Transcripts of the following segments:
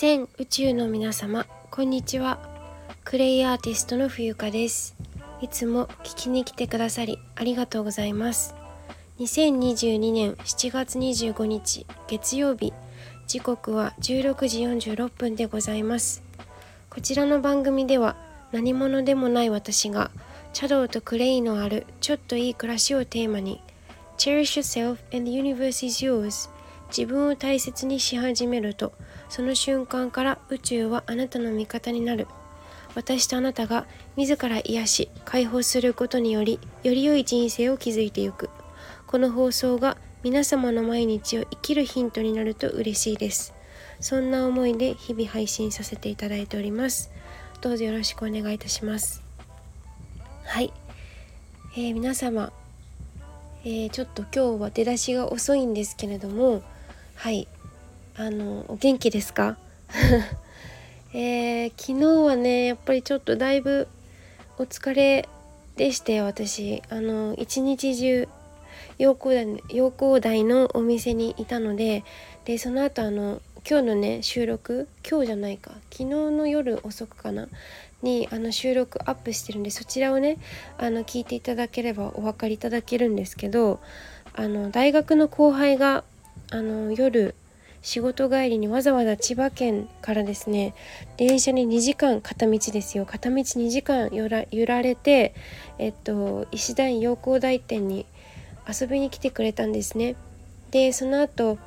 全宇宙の皆様こんにちは。クレイアーティストの冬香です。いつも聞きに来てくださりありがとうございます。2022年7月25日月曜日。時刻は16時46分でございます。こちらの番組では何者でもない私が茶道とクレイのあるちょっといい暮らしをテーマに Cherish yourself and the universe is yours 自分を大切にし始めるとその瞬間から宇宙はあなたの味方になる。私とあなたが自ら癒し解放することによりより良い人生を築いていく。この放送が皆様の毎日を生きるヒントになると嬉しいです。そんな思いで日々配信させていただいております。どうぞよろしくお願いいたします。はい、えー、皆様、えー、ちょっと今日は出だしが遅いんですけれどもはい。あのお元気ですか？えー、昨日はねやっぱりちょっとだいぶお疲れでして私。あの一日中陽光台陽光台のお店にいたのででその後あの今日のね収録今日じゃないか昨日の夜遅くかなにあの収録アップしてるんでそちらをねあの聞いていただければお分かりいただけるんですけどあの大学の後輩があの夜仕事帰りにわざわざ千葉県からですね電車に2時間片道ですよ。片道2時間揺ら揺られてえっと石段陽光台店に遊びに来てくれたんですね。でその後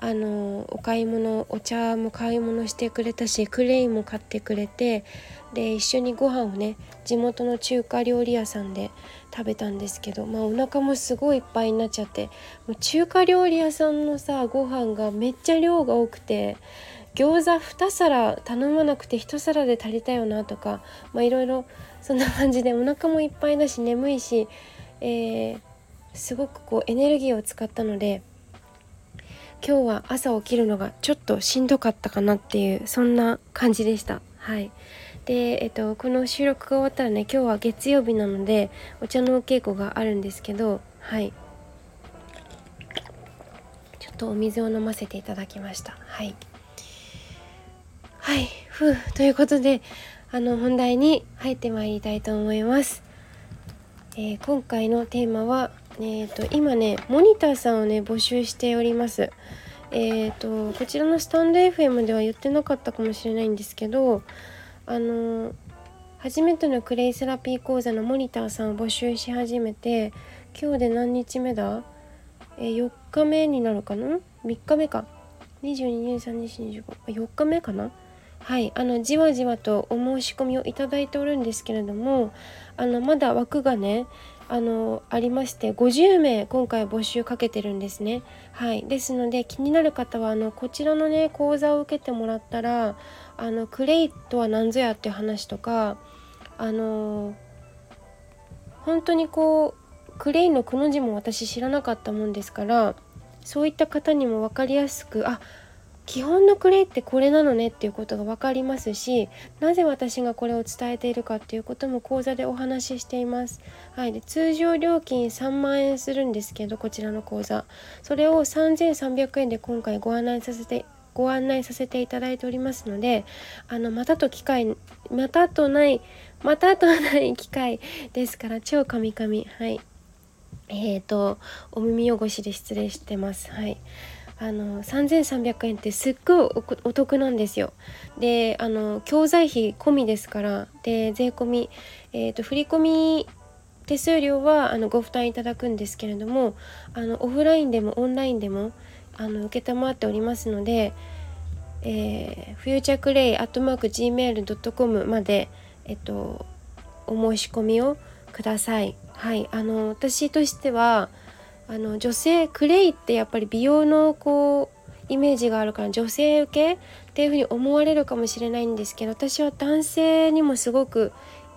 あのお買い物お茶も買い物してくれたしクレイも買ってくれてで一緒にご飯をね地元の中華料理屋さんで食べたんですけどまあお腹もすごいいっぱいになっちゃってもう中華料理屋さんのさご飯がめっちゃ量が多くて餃子2皿頼まなくて1皿で足りたよなとかまあいろいろそんな感じでお腹もいっぱいだし眠いし、えー、すごくこうエネルギーを使ったので今日は朝起きるのがちょっとしんどかったかなっていうそんな感じでした。はい。で、えっと、この収録が終わったらね今日は月曜日なのでお茶のお稽古があるんですけどはい。ちょっとお水を飲ませていただきました。はい。はい。ふうということであの本題に入ってまいりたいと思います、えー、今回のテーマはえーと、今ねモニターさんをね募集しております。えーとこちらのスタンド FM では言ってなかったかもしれないんですけどあの初めてのクレイセラピー講座のモニターさんを募集し始めて今日で何日目だ？えー、4日目になるかな？3日目か。222324日目かな？はいあのじわじわとお申し込みをいただいておるんですけれどもあのまだ枠がねあのありまして50名今回募集かけてるんですね。はい。ですので気になる方はあのこちらのね講座を受けてもらったらあのクレイとは何ぞやっていう話とかあの本当にこうクレイのくの字も私知らなかったもんですからそういった方にも分かりやすくあ基本のクレイってこれなのねっていうことが分かりますしなぜ私がこれを伝えているかっていうことも講座でお話ししています。はい、で通常料金3万円するんですけどこちらの講座。それを3300円で今回ご案内させてご案内させていただいておりますのであのまたと機会またとないまたとない機会ですから超カミカミはい。えーとお耳汚しで失礼してます。はい。あの3300円ってすっごいお得なんですよ。であの教材費込みですからで税込み、えーと、振込手数料はあのご負担いただくんですけれどもあのオフラインでもオンラインでもあの承っておりますので、えー、フューチャークレイアットマーク Gmail.com まで、えっと、お申し込みをください。はい、あの私としてはあの女性クレイってやっぱり美容のこうイメージがあるから女性受けっていうふうに思われるかもしれないんですけど私は男性にもすごく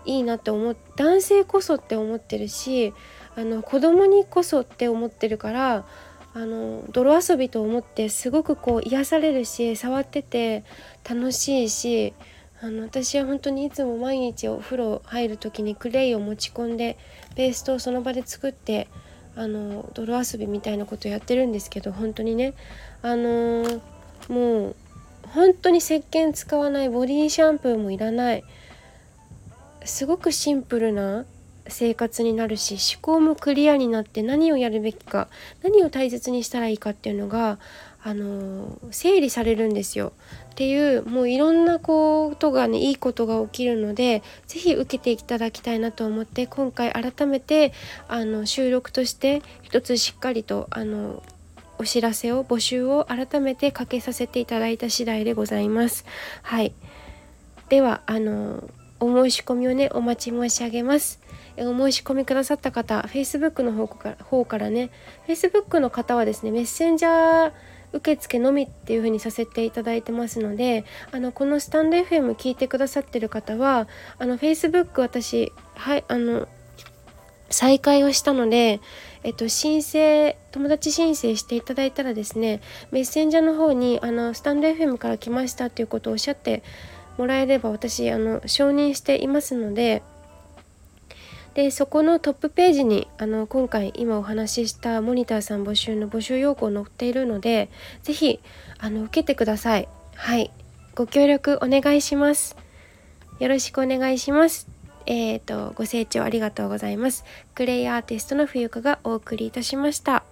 いいなって思う男性こそって思ってるしあの子供にこそって思ってるからあの泥遊びと思ってすごくこう癒されるし触ってて楽しいしあの私は本当にいつも毎日お風呂入る時にクレイを持ち込んでペーストをその場で作ってあの泥遊びみたいなことやってるんですけど本当にね。あのー、もう本当に石鹸使わないボディシャンプーもいらない。すごくシンプルな生活になるし思考もクリアになって何をやるべきか何を大切にしたらいいかっていうのがあの整理されるんですよ。っていうもういろんなことがねいいことが起きるので是非受けていただきたいなと思って今回改めてあの収録として一つしっかりとあのお知らせを募集を改めてかけさせていただいた次第でございます。はいではあのお申し込みをねお待ち申し上げます。お申し込みくださった方 Facebook の方から方からね Facebook の方はですねメッセンジャー受付のみっていう風にさせていただいてますのであのこのスタンド FM 聞いてくださってる方はあの Facebook 私はいあの再開をしたので、えっと、申請友達申請していただいたらですねメッセンジャーの方にあのスタンド FM から来ましたっていうことをおっしゃってもらえれば私あの承認していますのででそこのトップページにあの今回今お話ししたモニターさん募集の募集要項載っているので是非あの受けてください。はい。ご協力お願いします。よろしくお願いします。えーとご清聴ありがとうございます。クレイアーティストの冬香がお送りいたしました。